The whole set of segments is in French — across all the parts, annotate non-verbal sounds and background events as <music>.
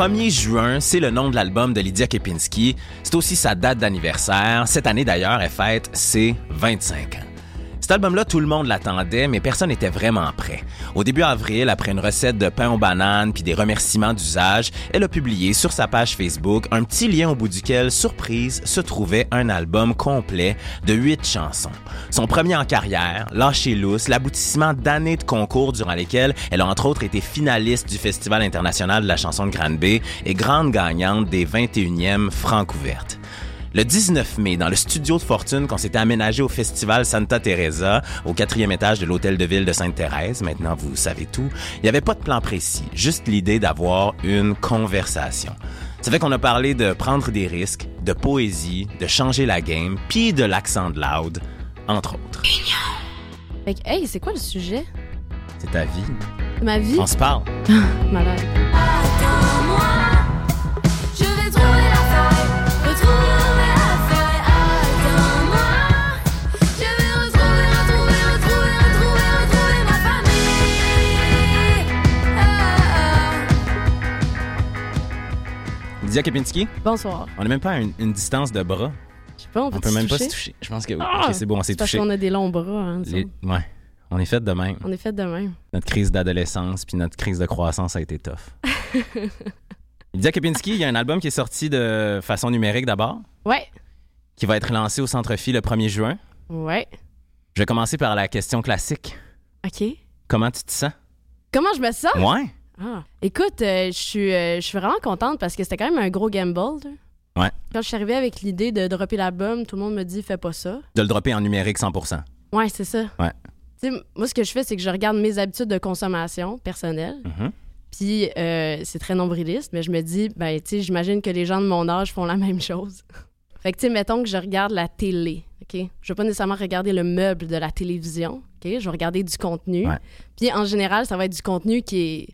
1er juin, c'est le nom de l'album de Lydia Kepinski. C'est aussi sa date d'anniversaire. Cette année d'ailleurs, elle fête ses 25 ans. Cet album-là, tout le monde l'attendait, mais personne n'était vraiment prêt. Au début avril, après une recette de pain aux bananes puis des remerciements d'usage, elle a publié sur sa page Facebook un petit lien au bout duquel, surprise, se trouvait un album complet de huit chansons. Son premier en carrière, Lâcher lousse, l'aboutissement d'années de concours durant lesquels elle a entre autres été finaliste du Festival international de la chanson de Grande-Bay et grande gagnante des 21e Francs ouvertes. Le 19 mai, dans le studio de fortune qu'on s'était aménagé au festival Santa Teresa, au quatrième étage de l'hôtel de ville de Sainte-Thérèse, maintenant vous savez tout, il n'y avait pas de plan précis, juste l'idée d'avoir une conversation. Ça fait qu'on a parlé de prendre des risques, de poésie, de changer la game, puis de l'accent de loud, entre autres. Fait que, hey, c'est quoi le sujet? C'est ta vie. Ma vie? On se parle. <laughs> Malade. Lydia Kepinski, Bonsoir. on n'est même pas à une, une distance de bras. Je sais pas, on peut, On peut même pas se toucher? Je pense que oui. Ah! C'est bon, on s'est C'est parce touché. qu'on a des longs bras, hein. Les- Ouais. On est fait de même. On est fait de même. Notre crise d'adolescence puis notre crise de croissance a été tough. <laughs> Lydia Kepinski, il y a un album qui est sorti de façon numérique d'abord, Ouais. qui va être lancé au Centre Phi le 1er juin. Ouais. Je vais commencer par la question classique. OK. Comment tu te sens? Comment je me sens? Ouais. Ah. Écoute, euh, je suis euh, je suis vraiment contente parce que c'était quand même un gros gamble. là. Ouais. Quand je suis arrivée avec l'idée de dropper l'album, tout le monde me dit fais pas ça. De le dropper en numérique 100%. Ouais, c'est ça. Ouais. Tu sais, moi, ce que je fais, c'est que je regarde mes habitudes de consommation personnelles. Mhm. Puis euh, c'est très nombriliste, mais je me dis, ben, tu sais, j'imagine que les gens de mon âge font la <laughs> même chose. fait que, tu sais, mettons que je regarde la télé, OK? Je vais pas nécessairement regarder le meuble de la télévision, OK? Je vais regarder du contenu. Ouais. Puis en général, ça va être du contenu qui est,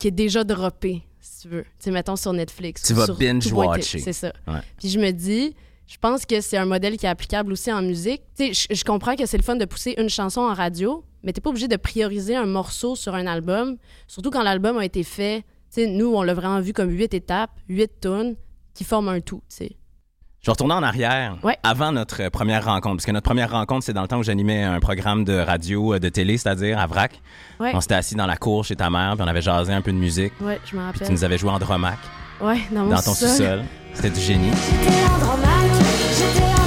qui est déjà droppé, si tu veux. Tu sais, mettons sur Netflix. Tu vas binge-watcher. C'est ça. Ouais. Puis je me dis, je pense que c'est un modèle qui est applicable aussi en musique. Tu sais, je, je comprends que c'est le fun de pousser une chanson en radio, mais t'es pas obligé de prioriser un morceau sur un album, surtout quand l'album a été fait. Tu sais, nous, on l'a vraiment vu comme huit étapes, huit tunes qui forment un tout, tu sais. Je vais retourner en arrière, Ouais. avant notre première rencontre, parce que notre première rencontre, c'est dans le temps où j'animais un programme de radio, euh, de télé, c'est-à-dire à VRAC. Ouais, On s'était assis dans la cour chez ta mère, puis on avait jasé un peu de musique, ouais, je me puis tu rappelle. nous avais joué en dromac Ouais, dans mon dans ton sous-sol. C'était du génie. J'étais Andromaque, j'étais.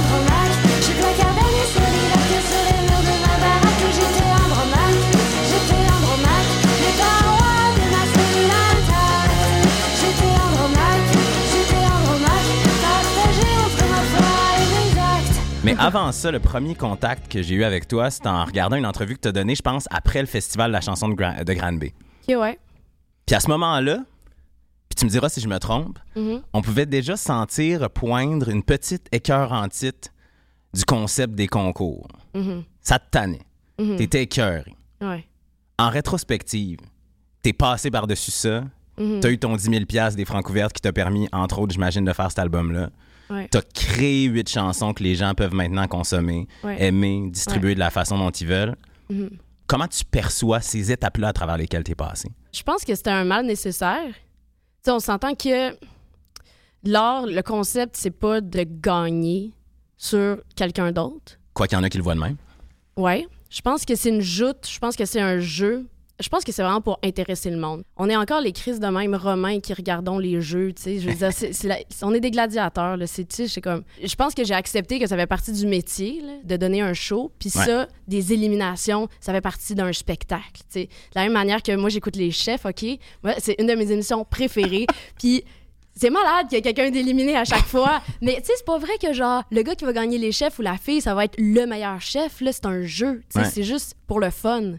Mais avant ça, le premier contact que j'ai eu avec toi, c'était en regardant une entrevue que tu as donnée, je pense, après le festival de la chanson de, Gra- de Grande Bay. Ok, ouais. Puis à ce moment-là, puis tu me diras si je me trompe, Mhm. on pouvait déjà sentir poindre une petite écœur en titre du concept des concours. Mhm. Ça te tannait. Mhm. T'étais écœuré. Ouais. En rétrospective, t'es passé par-dessus ça. T'as eu ton 10 000 des francs ouvertes qui t'a permis, entre autres, j'imagine, de faire cet album-là. Ouais. T'as créé huit chansons que les gens peuvent maintenant consommer, Ouais. aimer, distribuer de la façon dont ils veulent. Mhm. Comment tu perçois ces étapes-là à travers lesquelles t'es passé? Je pense que c'était un mal nécessaire. Tu on s'entend que l'art, le concept, c'est pas de gagner sur quelqu'un d'autre. Quoi qu'il y en a qui le voient de même. Ouais. Je pense que c'est une joute. Je pense que c'est un jeu. Je pense que c'est vraiment pour intéresser le monde. On est encore les crises de même romains qui regardons les jeux, tu sais. Je veux dire, c'est- c'est la- on est des gladiateurs, là. C'est, tu sais, c'est comme... Je pense que j'ai accepté que ça fait partie du métier, là, de donner un show. Puis Ouais. ça, des éliminations, ça fait partie d'un spectacle, tu sais. De la même manière que moi, j'écoute Les Chefs, OK? C'est une de mes émissions préférées. <laughs> Puis c'est malade qu'il y ait quelqu'un d'éliminé à chaque fois. Mais tu sais, c'est pas vrai que genre, le gars qui va gagner les chefs ou la fille, ça va être le meilleur chef. Là, c'est un jeu. Ouais. c'est juste pour le fun.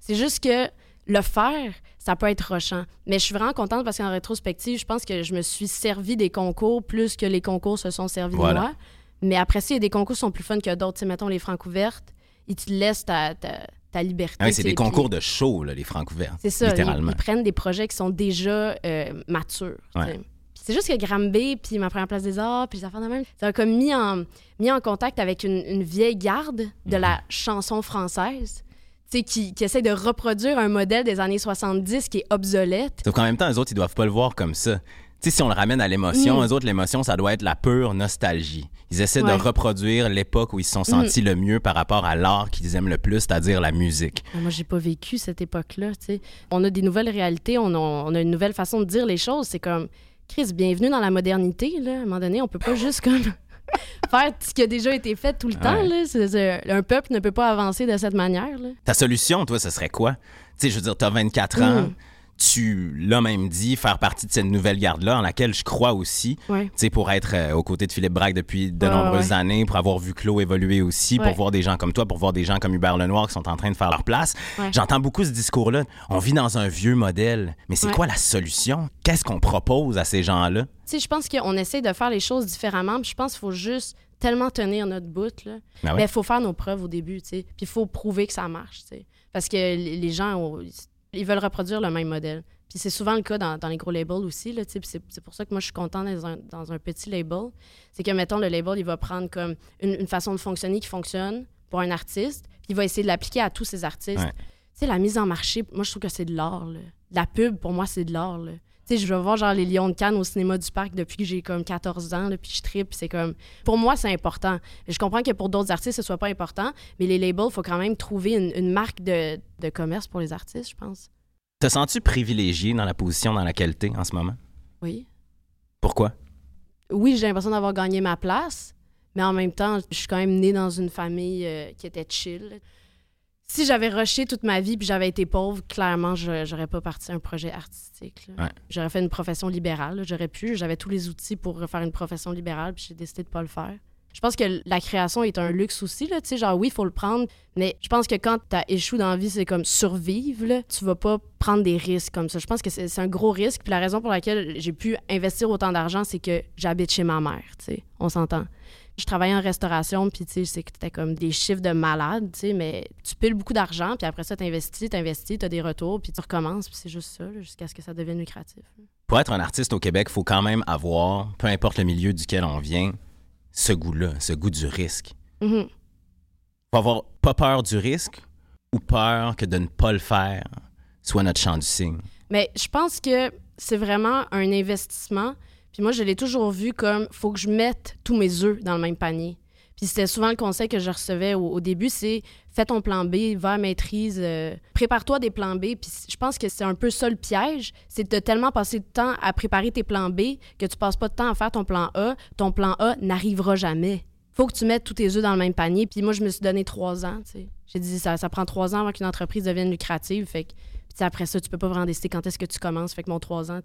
C'est juste que le faire, ça peut être rochant. Mais je suis vraiment contente parce qu'en rétrospective, je pense que je me suis servi des concours plus que les concours se sont servis Voilà. de moi. Mais après ça, il y a des concours qui sont plus fun que d'autres. Mettons les francs ouvertes, ils te laissent ta, ta, ta liberté. Ah oui, c'est des concours de show, là, les francs ouverts. c'est ça, ils, Littéralement. ils prennent des projets qui sont déjà euh, matures. tu Ouais. C'est juste que Granby, puis ma première place des arts, puis les affaires de même, ça a comme mis en, mis en contact avec une, une vieille garde de Mhm. la chanson française, qui, qui essaie de reproduire un modèle des années 70 qui est obsolète. Sauf qu'en même temps, eux autres, ils doivent pas le voir comme ça. Tu sais, si on le ramène à l'émotion, Mm. eux autres, l'émotion, ça doit être la pure nostalgie. Ils essaient Ouais. de reproduire l'époque où ils se sont sentis le mieux par rapport à l'art qu'ils aiment le plus, c'est-à-dire la musique. Ah, Moi, j'ai pas vécu cette époque-là. On a des nouvelles réalités, on a, on a une nouvelle façon de dire les choses. C'est comme, Chris, bienvenue dans la modernité. Là. À un moment donné, on peut pas juste comme <laughs> faire ce qui a déjà été fait tout le temps. Là. Un peuple ne peut pas avancer de cette manière. Là. Ta solution, toi, ce serait quoi? Tu sais, je veux dire, t'as 24 ans, Mm. Tu l'as même dit, faire partie de cette nouvelle garde-là, en laquelle je crois aussi. Ouais. Tu sais, pour être euh, aux côtés de Philippe Braque depuis de Ouais, nombreuses ouais. années, pour avoir vu Claude évoluer aussi, pour voir des gens comme toi, pour voir des gens comme Hubert Lenoir qui sont en train de faire leur place. J'entends beaucoup ce discours-là. On vit dans un vieux modèle. Mais c'est quoi la solution? Qu'est-ce qu'on propose à ces gens-là? Tu sais, je pense qu'on essaie de faire les choses différemment. Puis je pense qu'il faut juste tellement tenir notre bout. Là. Ben il faut faire nos preuves au début. tu sais. Puis il faut prouver que ça marche. tu sais. Parce que les les gens, ont- ils veulent reproduire le même modèle. Puis c'est souvent le cas dans, dans les gros labels aussi. Là, c'est c'est pour ça que moi, je suis contente dans un, dans un petit label. C'est que, mettons, le label, il va prendre comme une, une façon de fonctionner qui fonctionne pour un artiste, puis il va essayer de l'appliquer à tous ces artistes. Ouais. Tu sais, la mise en marché, moi, je trouve que c'est de l'art. là. La pub, pour moi, c'est de l'art. là. Tu sais, je vais voir genre les Lions de Cannes au cinéma du parc depuis que j'ai comme 14 ans, là, puis je tripe, c'est comme... Pour moi, c'est important. Je comprends que pour d'autres artistes, ce soit pas important, mais les labels, il faut quand même trouver une, une marque de, de commerce pour les artistes, je pense. Te sens-tu privilégié dans la position dans laquelle t'es en ce moment? Oui. Pourquoi? Oui, j'ai l'impression d'avoir gagné ma place, mais en même temps, je suis quand même née dans une famille euh, qui était chill. Si j'avais rushé toute ma vie puis j'avais été pauvre, clairement, je j'aurais pas parti un projet artistique. Ouais. J'aurais fait une profession libérale. J'aurais pu. J'avais tous les outils pour faire une profession libérale, puis j'ai décidé de pas le faire. Je pense que la création est un luxe aussi. Là, tu sais, genre, oui, il faut le prendre, mais je pense que quand tu échoué dans la vie, c'est comme survivre. Là, tu vas pas prendre des risques comme ça. Je pense que c'est c'est un gros risque. Puis la raison pour laquelle j'ai pu investir autant d'argent, c'est que j'habite chez ma mère. tu sais. On s'entend. Je travaillais en restauration, puis tu sais, c'est que c'était comme des chiffres de malade, tu sais, mais tu piles beaucoup d'argent, puis après ça, t'investis, t'investis, t'as des retours, puis tu recommences, puis c'est juste ça, jusqu'à ce que ça devienne lucratif. Pour être un artiste au Québec, il faut quand même avoir, peu importe le milieu duquel on vient, ce goût-là, ce goût du risque. Mhm. faut avoir pas peur du risque ou peur que de ne pas le faire soit notre champ du signe. Mais je pense que c'est vraiment un investissement. Puis moi, je l'ai toujours vu comme faut que je mette tous mes œufs dans le même panier. Puis c'était souvent le conseil que je recevais au, début, c'est fais ton plan B, va maîtrise, euh, prépare-toi des plans B. Puis je pense que c'est un peu ça le piège, c'est de tellement passer de temps à préparer tes plans B que tu passes pas de temps à faire ton plan A. Ton plan A n'arrivera jamais. Faut que tu mettes tous tes œufs dans le même panier. Puis moi, je me suis donné trois ans. J'ai dit ça, ça prend trois ans avant qu'une entreprise devienne lucrative. Fait que puis après ça, tu peux pas vraiment décider quand est-ce que tu commences. Fait que mon trois ans,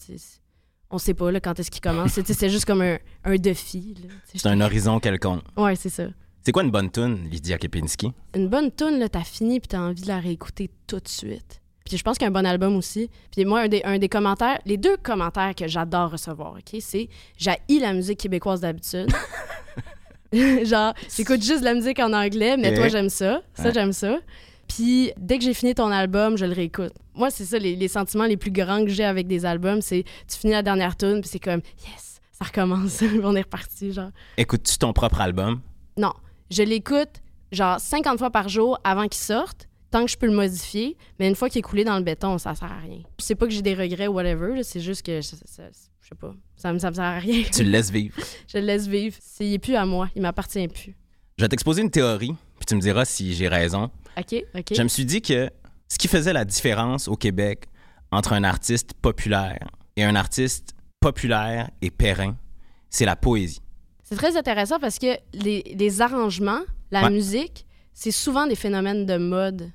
on sait pas là, quand est-ce qu'il commence. C'est- juste comme un, un défi. C'est un horizon quelconque. Ouais, c'est ça. C'est quoi une bonne tune, Lydia Kepinski? Une bonne tune, là, t'as fini puis t'as envie de la réécouter tout de suite. Puis je pense qu'un bon album aussi. Puis moi, un des, un des commentaires, les deux commentaires que j'adore recevoir, OK, c'est j'haïs la musique québécoise d'habitude. <laughs> <laughs> Genre, j'écoute juste de la musique en anglais, mais toi, j'aime ça. Ça, Ouais. j'aime ça. Puis dès que j'ai fini ton album, je le réécoute. Moi, c'est ça, les, les sentiments les plus grands que j'ai avec des albums, c'est tu finis la dernière tune, puis c'est comme yes, ça recommence, <laughs> on est reparti, genre. Écoutes-tu ton propre album? Non, je l'écoute genre 50 fois par jour avant qu'il sorte, tant que je peux le modifier, mais une fois qu'il est coulé dans le béton, ça sert à rien. C'est pas que j'ai des regrets ou whatever, c'est juste que ça- ça- je sais pas, ça me, ça me sert à rien. Tu le laisses vivre. <laughs> je le laisse vivre. C'est, il est plus à moi, il m'appartient plus. Je vais t'exposer une théorie, puis tu me diras si j'ai raison. OK, OK. Je me suis dit que ce qui faisait la différence au Québec entre un artiste populaire et un artiste populaire et périn, c'est la poésie. C'est très intéressant parce que les, les arrangements, la Ouais. musique, c'est souvent des phénomènes de mode.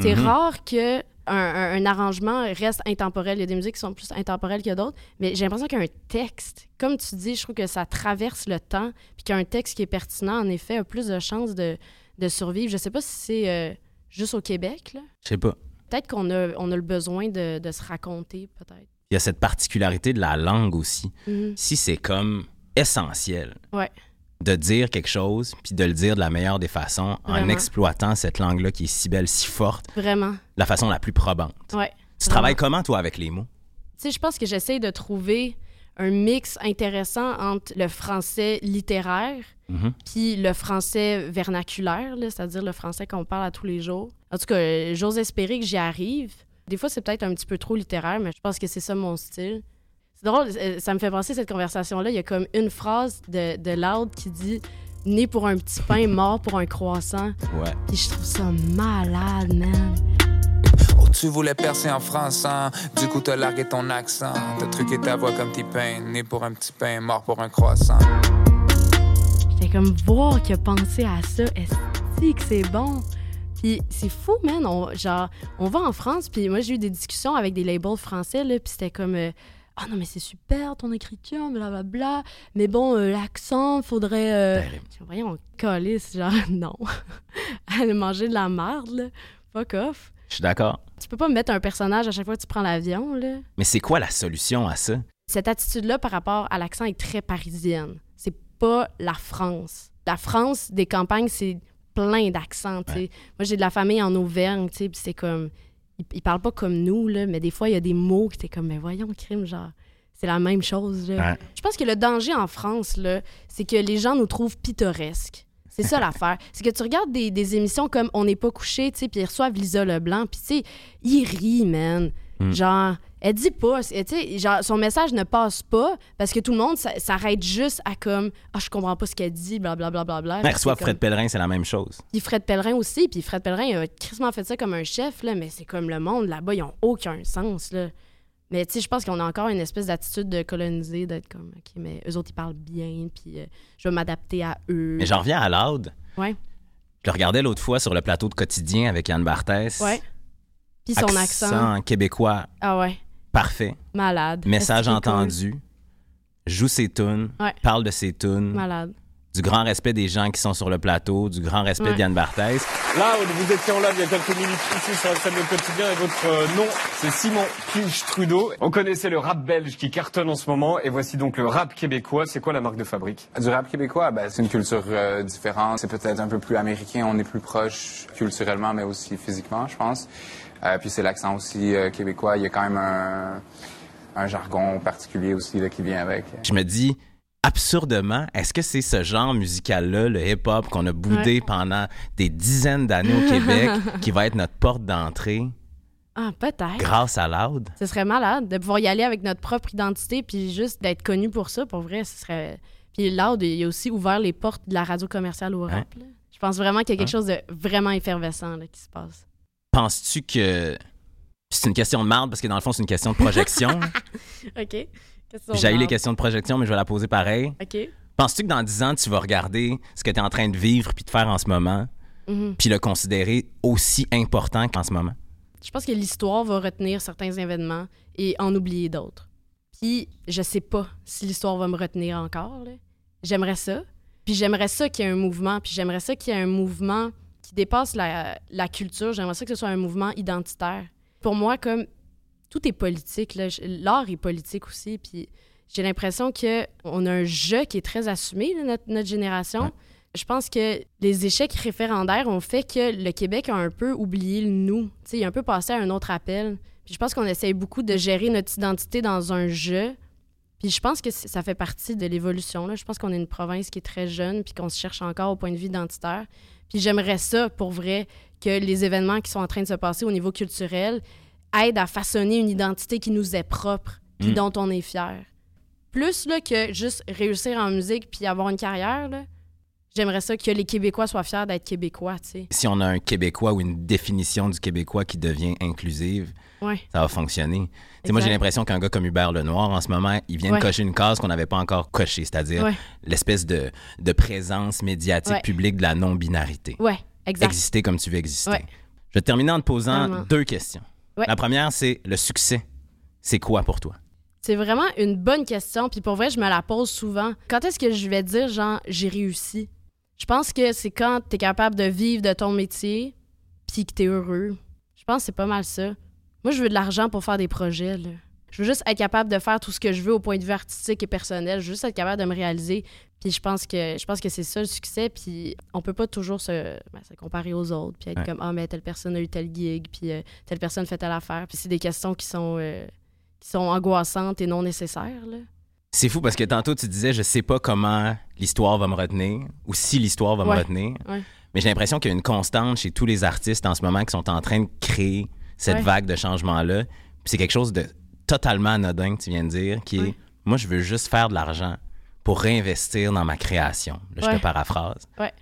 C'est Mhm. rare que un, un- un arrangement reste intemporel. Il y a des musiques qui sont plus intemporelles que d'autres, mais j'ai l'impression qu'un texte, comme tu dis, je trouve que ça traverse le temps, puis qu'un texte qui est pertinent, en effet, a plus de chances de, de survivre. Je sais pas si c'est euh, juste au Québec, là? Je sais pas. Peut-être qu'on a, on a le besoin de, de se raconter, peut-être. Il y a cette particularité de la langue aussi. Mhm. Si c'est comme essentiel Ouais. de dire quelque chose, puis de le dire de la meilleure des façons, en exploitant cette langue-là qui est si belle, si forte, Vraiment. la façon la plus probante. Ouais. Tu travailles comment, toi, avec les mots? Tu sais, je pense que j'essaie de trouver un mix intéressant entre le français littéraire Mhm. puis le français vernaculaire, c'est-à-dire le français qu'on parle à tous les jours. En tout cas, j'ose espérer que j'y arrive. Des fois, c'est peut-être un petit peu trop littéraire, mais je pense que c'est ça mon style. C'est drôle, euh, ça me fait penser cette conversation-là. Il y a comme une phrase de, de Loud qui dit Né pour un petit pain, mort pour un croissant. Ouais. Puis je trouve ça malade, man. Tu voulais percer en français, du coup t'as largué ton accent. T'as truqué ta voix comme petit pain, né pour un petit pain, mort pour un croissant. J'étais comme voir qu'il a pensé à ça. Est-ce que c'est bon? Puis c'est fou, man. On, genre, on va en France, puis moi, j'ai eu des discussions avec des labels français, là, puis c'était comme... euh, ah non, mais c'est super ton écriture, blablabla. Mais bon, euh, l'accent, faudrait. euh, Terrible. Voyons, calisse, genre, <laughs> non. <laughs> Aller manger de la marde, là. Fuck off. Je suis d'accord. Tu peux pas me mettre un personnage à chaque fois que tu prends l'avion, là. Mais c'est quoi la solution à ça? Cette attitude-là par rapport à l'accent est très parisienne. C'est pas la France. La France, des campagnes, c'est plein d'accents. Moi, j'ai de la famille en Auvergne, tu sais, puis c'est comme... Ils, ils parlent pas comme nous, là, mais des fois, il y a des mots qui étaient comme, mais voyons, crime, genre... C'est la même chose, là. Ouais. Je pense que le danger en France, là, c'est que les gens nous trouvent pittoresques. C'est ça l'affaire. C'est que tu regardes des, des émissions comme On n'est pas couché, tu sais, puis ils reçoivent Lisa Leblanc, puis tu sais, ils rient, man. Mm. Genre, elle dit pas, tu sais, genre, son message ne passe pas parce que tout le monde s'a- s'arrête juste à comme, ah, je comprends pas ce qu'elle dit, blablabla. Bla, bla, bla, reçoit Fred Pellerin, c'est la même chose. Puis Fred Pellerin aussi, puis Fred Pellerin, il a crissement fait ça comme un chef, là, mais c'est comme le monde là-bas, ils ont aucun sens, là. Mais tu sais, je pense qu'on a encore une espèce d'attitude de coloniser, d'être comme, OK, mais eux autres, ils parlent bien, puis euh, je vais m'adapter à eux. Mais j'en reviens à Loud. Ouais. Je le regardais l'autre fois sur le plateau de quotidien avec Yann Barthès. Ouais. Puis son accent. québécois Ah ouais, parfait. malade. Message entendu. Joue ses tunes. Ouais. Parle de ses tunes. Malade. Du grand respect des gens qui sont sur le plateau. Du grand respect Ouais. d'Yann Barthès. Là, vous étiez en live il y a quelques minutes ici sur la scène de quotidien et votre euh, nom, c'est Simon Pige Trudeau. On connaissait le rap belge qui cartonne en ce moment et voici donc le rap québécois. C'est quoi la marque de fabrique? Du rap québécois, ben, c'est une culture euh, différente. C'est peut-être un peu plus américain. On est plus proche culturellement, mais aussi physiquement, je pense. Euh, puis c'est l'accent aussi euh, québécois. Il y a quand même un, un jargon particulier aussi là, qui vient avec. Je me dis, absurdement, est-ce que c'est ce genre musical-là, le hip-hop, qu'on a boudé pendant des dizaines d'années au Québec, <laughs> qui va être notre porte d'entrée? Ah, peut-être. grâce à Loud? Ce serait malade de pouvoir y aller avec notre propre identité, puis juste d'être connu pour ça, pour vrai, ce serait... Puis Loud, il a aussi ouvert les portes de la radio commerciale au rap. Je pense vraiment qu'il y a quelque chose de vraiment effervescent là, qui se passe. Penses-tu que. C'est une question de marde parce que dans le fond, c'est une question de projection. <laughs> OK. J'ai eu les questions de projection, mais je vais la poser pareil. OK. Penses-tu que dans 10 ans, tu vas regarder ce que tu es en train de vivre puis de faire en ce moment, Mhm. puis le considérer aussi important qu'en ce moment? Je pense que l'histoire va retenir certains événements et en oublier d'autres. Puis je sais pas si l'histoire va me retenir encore. J'aimerais ça. Puis j'aimerais ça qu'il y ait un mouvement. Puis j'aimerais ça qu'il y ait un mouvement qui dépasse la, la culture. J'aimerais ça que ce soit un mouvement identitaire. Pour moi, comme tout est politique, l'art est politique aussi. Puis j'ai l'impression qu'on a un jeu qui est très assumé, là, notre, notre génération. Ouais. Je pense que les échecs référendaires ont fait que le Québec a un peu oublié le nous. Il a un peu passé à un autre appel. Puis je pense qu'on essaye beaucoup de gérer notre identité dans un jeu. Puis je pense que ça fait partie de l'évolution. Je pense qu'on est une province qui est très jeune puis qu'on se cherche encore au point de vue identitaire. Puis j'aimerais ça, pour vrai, que les événements qui sont en train de se passer au niveau culturel aident à façonner une identité qui nous est propre puis Mm. dont on est fier. Plus là, que juste réussir en musique puis avoir une carrière, là, j'aimerais ça que les Québécois soient fiers d'être Québécois. Si on a un Québécois ou une définition du Québécois qui devient inclusive, Ouais. ça va fonctionner. Moi, j'ai l'impression qu'un gars comme Hubert Lenoir, en ce moment, il vient Ouais. de cocher une case qu'on n'avait pas encore cochée, c'est-à-dire Ouais. l'espèce de, de présence médiatique publique de la non-binarité. Exact. Exister comme tu veux exister. Je vais terminer en te posant Vraiment. deux questions. Ouais. La première, c'est le succès. C'est quoi pour toi? C'est vraiment une bonne question. Puis pour vrai, je me la pose souvent. Quand est-ce que je vais dire, genre, j'ai réussi? Je pense que c'est quand tu es capable de vivre de ton métier puis que tu es heureux. Je pense que c'est pas mal ça. Moi, je veux de l'argent pour faire des projets. Là. Je veux juste être capable de faire tout ce que je veux au point de vue artistique et personnel. Je veux juste être capable de me réaliser. Puis je pense que je pense que c'est ça le succès. Puis on peut pas toujours se, ben, se comparer aux autres. Puis être Ouais. comme, ah, mais telle personne a eu tel gig. Puis euh, telle personne fait telle affaire. Puis c'est des questions qui sont, euh, qui sont angoissantes et non nécessaires. Là. C'est fou parce que tantôt, tu disais, je sais pas comment l'histoire va me retenir ou si l'histoire va me retenir. Ouais. Mais j'ai l'impression qu'il y a une constante chez tous les artistes en ce moment qui sont en train de créer cette Ouais. vague de changement-là. Puis c'est quelque chose de totalement anodin que tu viens de dire, qui est moi, je veux juste faire de l'argent pour réinvestir dans ma création. Là, je Ouais. te paraphrase. Ouais.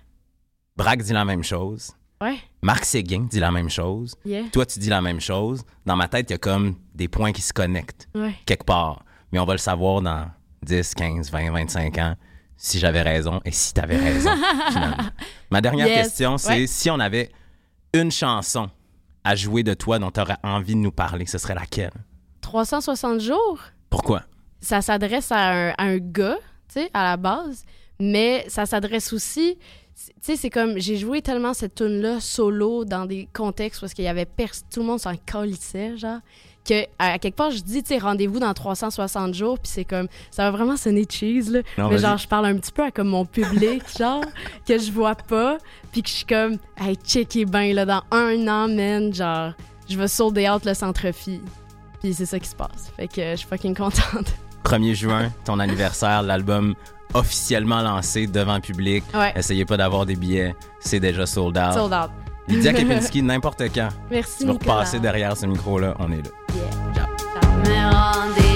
Braque dit la même chose. Ouais, Marc Séguin dit la même chose. yeah, Toi, tu dis la même chose. Dans ma tête, il y a comme des points qui se connectent ouais. quelque part. Mais on va le savoir dans 10, 15, 20, 25 ans si j'avais raison et si tu avais raison. <laughs> Ma dernière Yes. question, c'est Ouais. si on avait une chanson à jouer de toi dont tu aurais envie de nous parler, ce serait laquelle? 360 jours, Pourquoi? ça s'adresse à un, à un gars, tu sais, à la base, mais ça s'adresse aussi, tu sais, c'est comme, j'ai joué tellement cette tune là solo dans des contextes parce qu'il y avait tout le monde s'en calissait, genre, que à, quelque part, je dis, tu sais, rendez-vous dans 360 jours, puis c'est comme, ça va vraiment sonner cheese, là, Non, mais genre, je parle un petit peu à comme mon public, <laughs> genre, que je vois pas, puis que je suis comme, hey, checkez bien, là, dans un an, man, genre, je vais solder out le centre-fille. Puis c'est ça qui se passe. Fait que euh, je suis fucking contente. <laughs> 1er juin, ton anniversaire, l'album officiellement lancé devant le public. Ouais. Essayez pas d'avoir des billets, c'est déjà sold out. Sold out. Lydia <laughs> Kepinski, n'importe quand. Merci, Tu vas Nicolas. repasser derrière ce micro-là, on est là. Mais rendez-vous dans